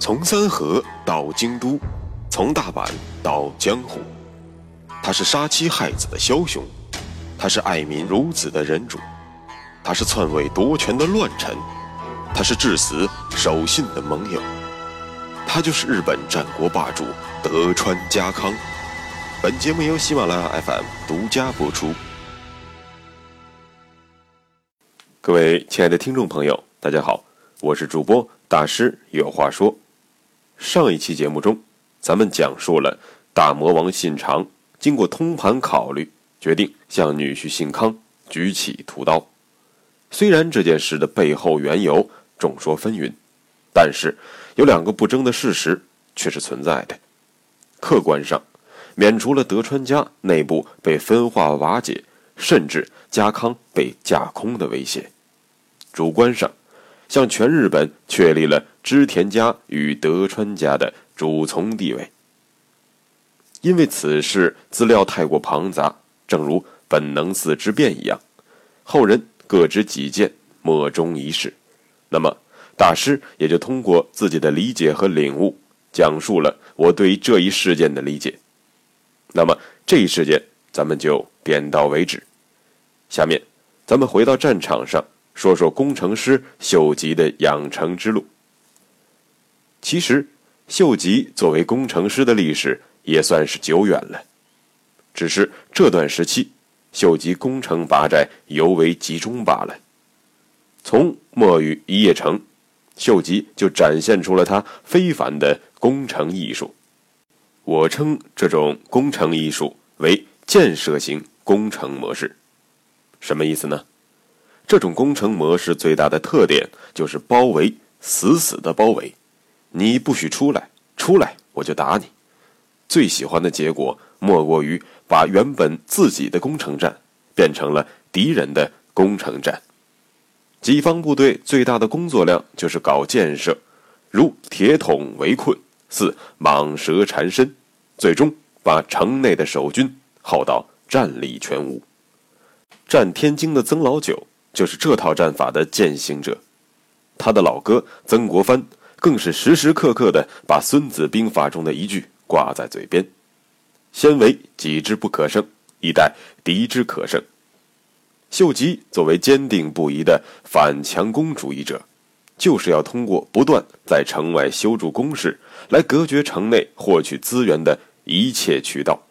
从三河到京都，从大阪到江湖，他是杀妻害子的枭雄，他是爱民如子的仁主，他是篡位夺权的乱臣，他是至死守信的盟友，他就是日本战国霸主德川家康。本节目由喜马拉雅 FM 独家播出。各位亲爱的听众朋友，大家好，我是主播大师，有话说。上一期节目中，咱们讲述了大魔王信长经过通盘考虑，决定向女婿信康举起屠刀。虽然这件事的背后缘由众说纷纭，但是有两个不争的事实却是存在的。客观上，免除了德川家内部被分化瓦解，甚至家康被架空的威胁；主观上，向全日本确立了织田家与德川家的主从地位。因为此事资料太过庞杂，正如本能寺之变一样，后人各执己见，莫衷一是。那么，大师也就通过自己的理解和领悟，讲述了我对于这一事件的理解。那么，这一事件咱们就点到为止。下面，咱们回到战场上。说说工程师秀吉的养成之路。其实，秀吉作为工程师的历史也算是久远了，只是这段时期，秀吉攻城拔寨尤为集中罢了。从墨雨一夜城，秀吉就展现出了他非凡的工程艺术。我称这种工程艺术为建设型工程模式，什么意思呢？这种工程模式最大的特点就是包围，死死的包围，你不许出来，出来我就打你。最喜欢的结果莫过于把原本自己的工程站变成了敌人的工程站。己方部队最大的工作量就是搞建设，如铁桶围困，似蟒蛇缠身，最终把城内的守军耗到战力全无。战天津的曾老九。就是这套战法的践行者，他的老哥曾国藩更是时时刻刻的把《孙子兵法》中的一句挂在嘴边：“先为己之不可胜，以待敌之可胜。”秀吉作为坚定不移的反强攻主义者，就是要通过不断在城外修筑工事，来隔绝城内获取资源的一切渠道，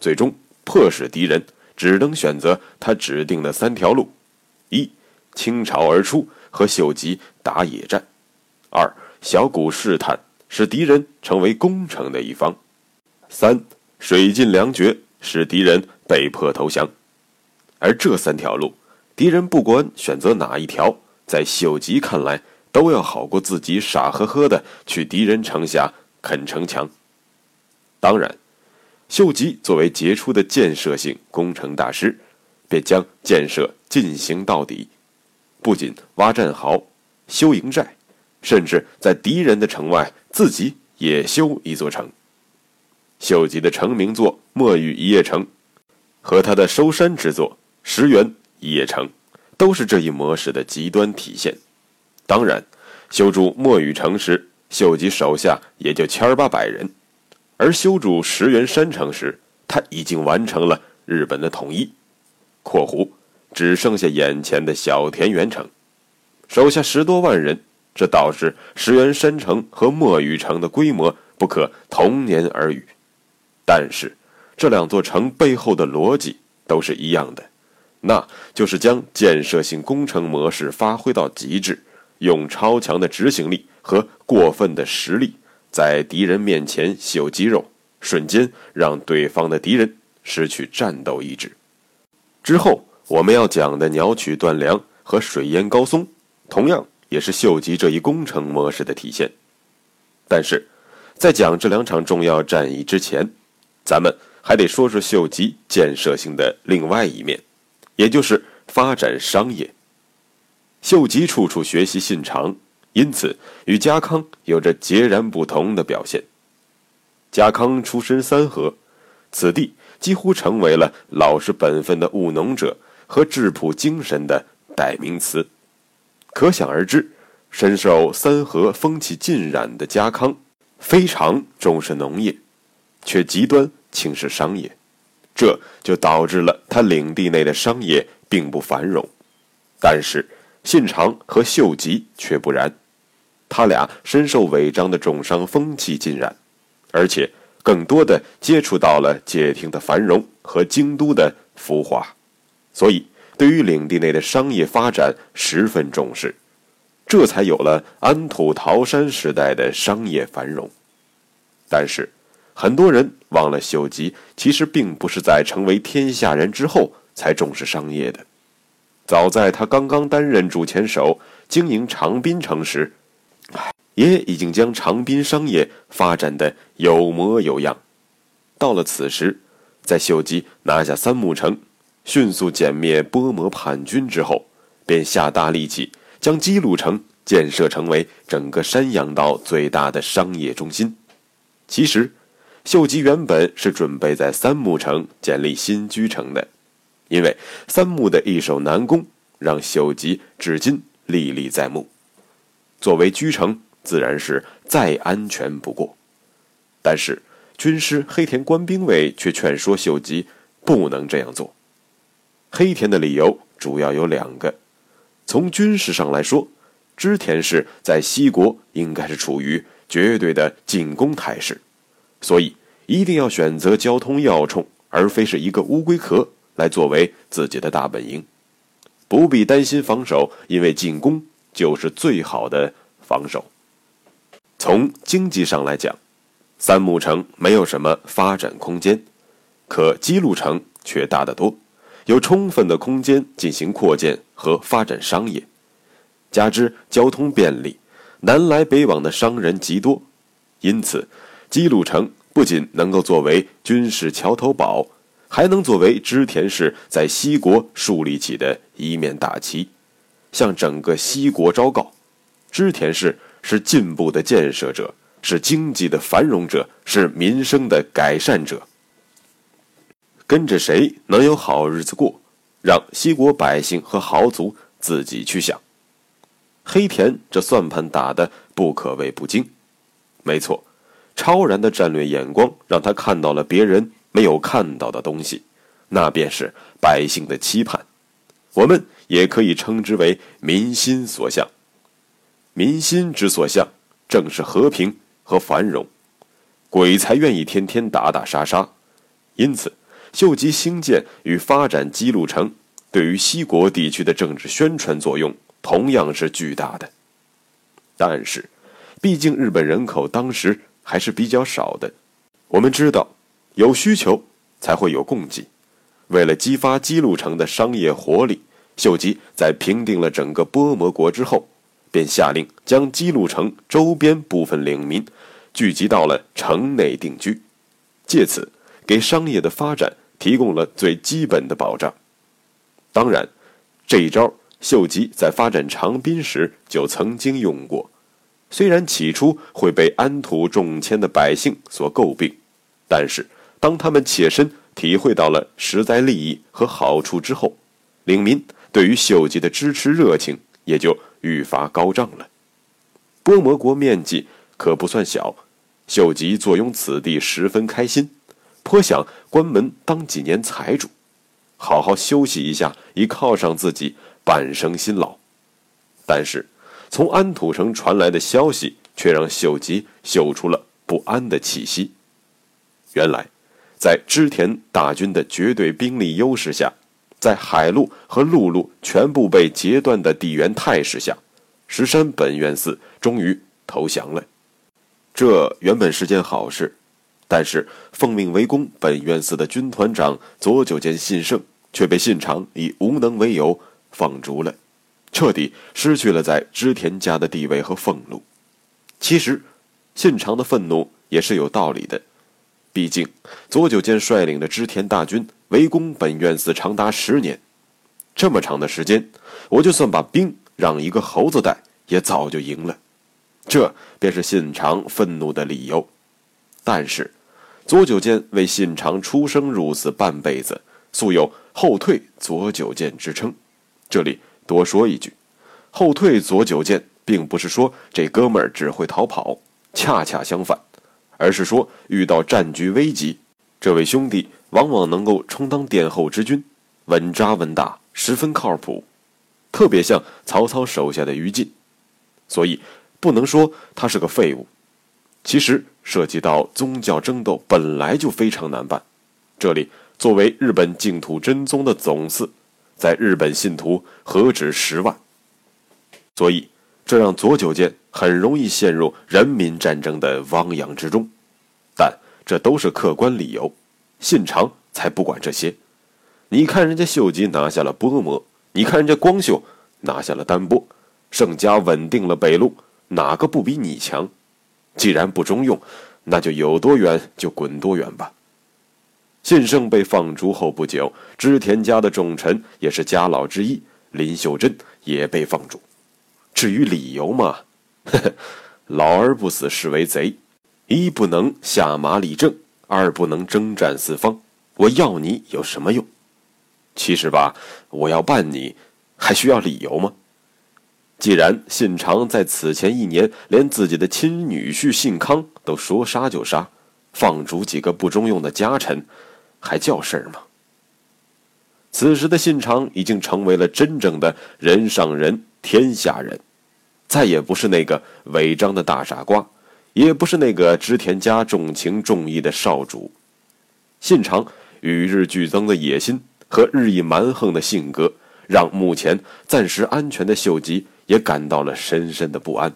最终迫使敌人只能选择他指定的三条路。一，倾巢而出和秀吉打野战；二，小股试探，使敌人成为攻城的一方；三，水尽粮绝，使敌人被迫投降。而这三条路，敌人不管选择哪一条，在秀吉看来，都要好过自己傻呵呵的去敌人城下啃城墙。当然，秀吉作为杰出的建设性工程大师。便将建设进行到底，不仅挖战壕、修营寨，甚至在敌人的城外自己也修一座城。秀吉的成名作《墨雨一夜城》和他的收山之作《石原一夜城》，都是这一模式的极端体现。当然，修筑墨雨城时，秀吉手下也就千八百人；而修筑石原山城时，他已经完成了日本的统一。括弧，只剩下眼前的小田园城，手下十多万人，这导致石原山城和墨雨城的规模不可同年而语。但是，这两座城背后的逻辑都是一样的，那就是将建设性工程模式发挥到极致，用超强的执行力和过分的实力，在敌人面前秀肌肉，瞬间让对方的敌人失去战斗意志。之后我们要讲的鸟取断粮和水淹高松，同样也是秀吉这一工程模式的体现。但是，在讲这两场重要战役之前，咱们还得说说秀吉建设性的另外一面，也就是发展商业。秀吉处处学习信长，因此与家康有着截然不同的表现。家康出身三河，此地。几乎成为了老实本分的务农者和质朴精神的代名词。可想而知，深受三河风气浸染的家康，非常重视农业，却极端轻视商业，这就导致了他领地内的商业并不繁荣。但是信长和秀吉却不然，他俩深受尾张的重商风气浸染，而且更多的接触到了解听的繁荣和京都的浮华，所以对于领地内的商业发展十分重视。这才有了安土桃山时代的商业繁荣。但是，很多人忘了，秀吉其实并不是在成为天下人之后才重视商业的。早在他刚刚担任主前手、经营长滨城时，也已经将长滨商业发展的有模有样。到了此时，在秀吉拿下三木城、迅速歼灭波摩叛军之后，便下大力气。将基鲁城建设成为整个山阳道最大的商业中心。其实，秀吉原本是准备在三木城建立新居城的，因为三木的易守难攻，让秀吉至今历历在目。作为居城，自然是再安全不过。但是，军师黑田官兵卫却劝说秀吉不能这样做。黑田的理由主要有两个。从军事上来说，织田氏在西国应该是处于绝对的进攻态势，所以一定要选择交通要冲，而非是一个乌龟壳来作为自己的大本营，不必担心防守，因为进攻就是最好的防守。从经济上来讲，三木城没有什么发展空间，可姬路城却大得多。有充分的空间进行扩建和发展商业，加之交通便利，南来北往的商人极多，因此，姬路城不仅能够作为军事桥头堡，还能作为织田氏在西国树立起的一面大旗，向整个西国昭告：织田氏是进步的建设者，是经济的繁荣者，是民生的改善者。跟着谁能有好日子过，让西国百姓和豪族自己去想。黑田这算盘打的不可谓不精，没错，超然的战略眼光让他看到了别人没有看到的东西，那便是百姓的期盼。我们也可以称之为民心所向。民心之所向，正是和平和繁荣。鬼才愿意天天打打杀杀，因此。秀吉兴建与发展姬路城，对于西国地区的政治宣传作用同样是巨大的。但是，毕竟日本人口当时还是比较少的。我们知道，有需求才会有供给。为了激发姬路城的商业活力，秀吉在平定了整个波摩国之后，便下令将姬路城周边部分领民聚集到了城内定居，借此给商业的发展。提供了最基本的保障。当然，这一招秀吉在发展长滨时就曾经用过。虽然起初会被安土重迁的百姓所诟病，但是当他们切身体会到了实在利益和好处之后，领民对于秀吉的支持热情也就愈发高涨了。波摩国面积可不算小，秀吉坐拥此地十分开心。颇想关门当几年财主，好好休息一下，以犒赏自己半生辛劳。但是，从安土城传来的消息却让秀吉嗅出了不安的气息。原来，在织田大军的绝对兵力优势下，在海路和陆路全部被截断的地缘态势下，石山本愿寺终于投降了。这原本是件好事。但是，奉命围攻本院寺的军团长左久间信胜却被信长以无能为由放逐了，彻底失去了在织田家的地位和俸禄。其实，信长的愤怒也是有道理的，毕竟左久间率领的织田大军围攻本院寺长达十年，这么长的时间，我就算把兵让一个猴子带，也早就赢了。这便是信长愤怒的理由。但是，左久间为信长出生入死半辈子，素有“后退左久间”之称。这里多说一句，后退左久间并不是说这哥们儿只会逃跑，恰恰相反，而是说遇到战局危急，这位兄弟往往能够充当殿后之君，稳扎稳打，十分靠谱，特别像曹操手下的于禁，所以不能说他是个废物。其实涉及到宗教争斗，本来就非常难办。这里作为日本净土真宗的总寺，在日本信徒何止十万，所以这让左久间很容易陷入人民战争的汪洋之中。但这都是客观理由，信长才不管这些。你看人家秀吉拿下了波摩，你看人家光秀拿下了丹波，盛家稳定了北路，哪个不比你强？既然不中用，那就有多远就滚多远吧。信胜被放逐后不久，织田家的重臣也是家老之一林秀珍也被放逐。至于理由嘛，呵呵，老而不死是为贼，一不能下马理政，二不能征战四方。我要你有什么用？其实吧，我要办你，还需要理由吗？既然信长在此前一年连自己的亲女婿信康都说杀就杀，放逐几个不中用的家臣，还叫事儿吗？此时的信长已经成为了真正的人上人、天下人，再也不是那个违章的大傻瓜，也不是那个织田家重情重义的少主。信长与日俱增的野心和日益蛮横的性格，让目前暂时安全的秀吉。也感到了深深的不安，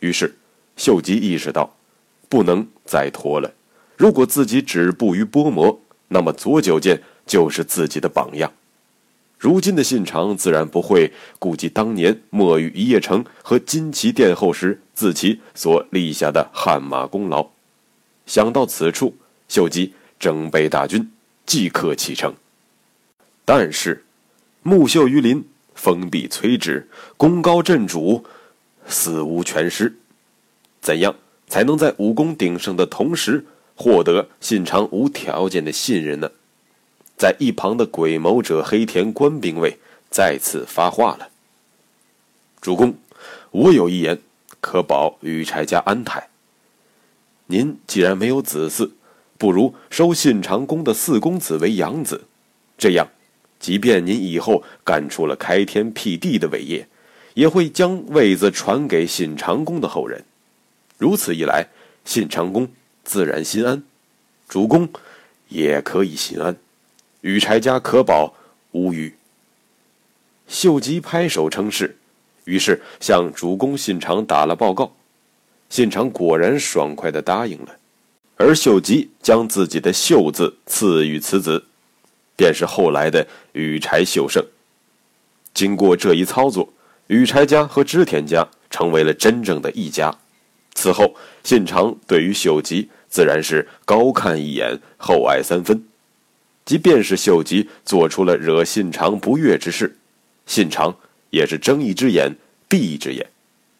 于是秀吉意识到，不能再拖了。如果自己止步于波磨，那么左久间就是自己的榜样。如今的信长自然不会顾及当年墨玉一夜城和金旗殿后时自其所立下的汗马功劳。想到此处，秀吉整备大军，即刻启程。但是，木秀于林。封闭摧之，功高震主，死无全尸。怎样才能在武功鼎盛的同时获得信长无条件的信任呢？在一旁的鬼谋者黑田官兵卫再次发话了：“主公，我有一言，可保羽柴家安泰。您既然没有子嗣，不如收信长公的四公子为养子，这样。”即便您以后干出了开天辟地的伟业，也会将位子传给信长公的后人。如此一来，信长公自然心安，主公也可以心安，羽柴家可保无虞。秀吉拍手称是，于是向主公信长打了报告。信长果然爽快地答应了，而秀吉将自己的“秀”字赐予此子。便是后来的羽柴秀胜。经过这一操作，羽柴家和织田家成为了真正的一家。此后，信长对于秀吉自然是高看一眼，厚爱三分。即便是秀吉做出了惹信长不悦之事，信长也是睁一只眼闭一只眼，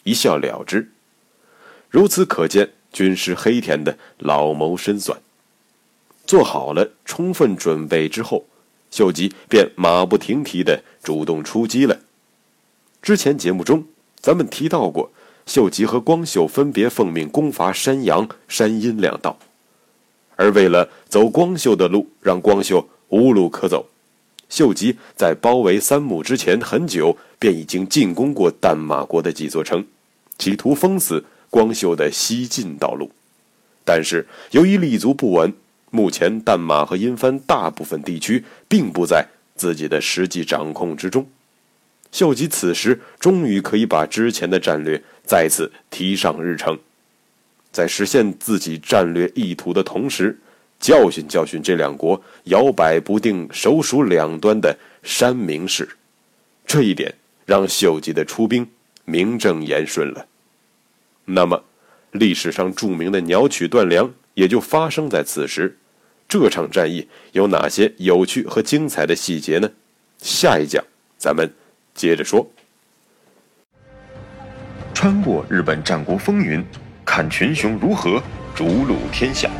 一笑了之。如此可见，军师黑田的老谋深算。做好了充分准备之后，秀吉便马不停蹄地主动出击了。之前节目中咱们提到过，秀吉和光秀分别奉命攻伐山阳、山阴两道，而为了走光秀的路，让光秀无路可走，秀吉在包围三木之前很久便已经进攻过淡马国的几座城，企图封死光秀的西进道路，但是由于立足不稳。目前，淡马和阴藩大部分地区并不在自己的实际掌控之中。秀吉此时终于可以把之前的战略再次提上日程，在实现自己战略意图的同时，教训教训这两国摇摆不定、首鼠两端的山明氏。这一点让秀吉的出兵名正言顺了。那么，历史上著名的鸟取断粮也就发生在此时。这场战役有哪些有趣和精彩的细节呢？下一讲咱们接着说。穿过日本战国风云，看群雄如何逐鹿天下。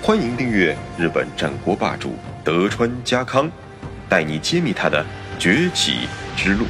欢迎订阅日本战国霸主德川家康，带你揭秘他的崛起之路。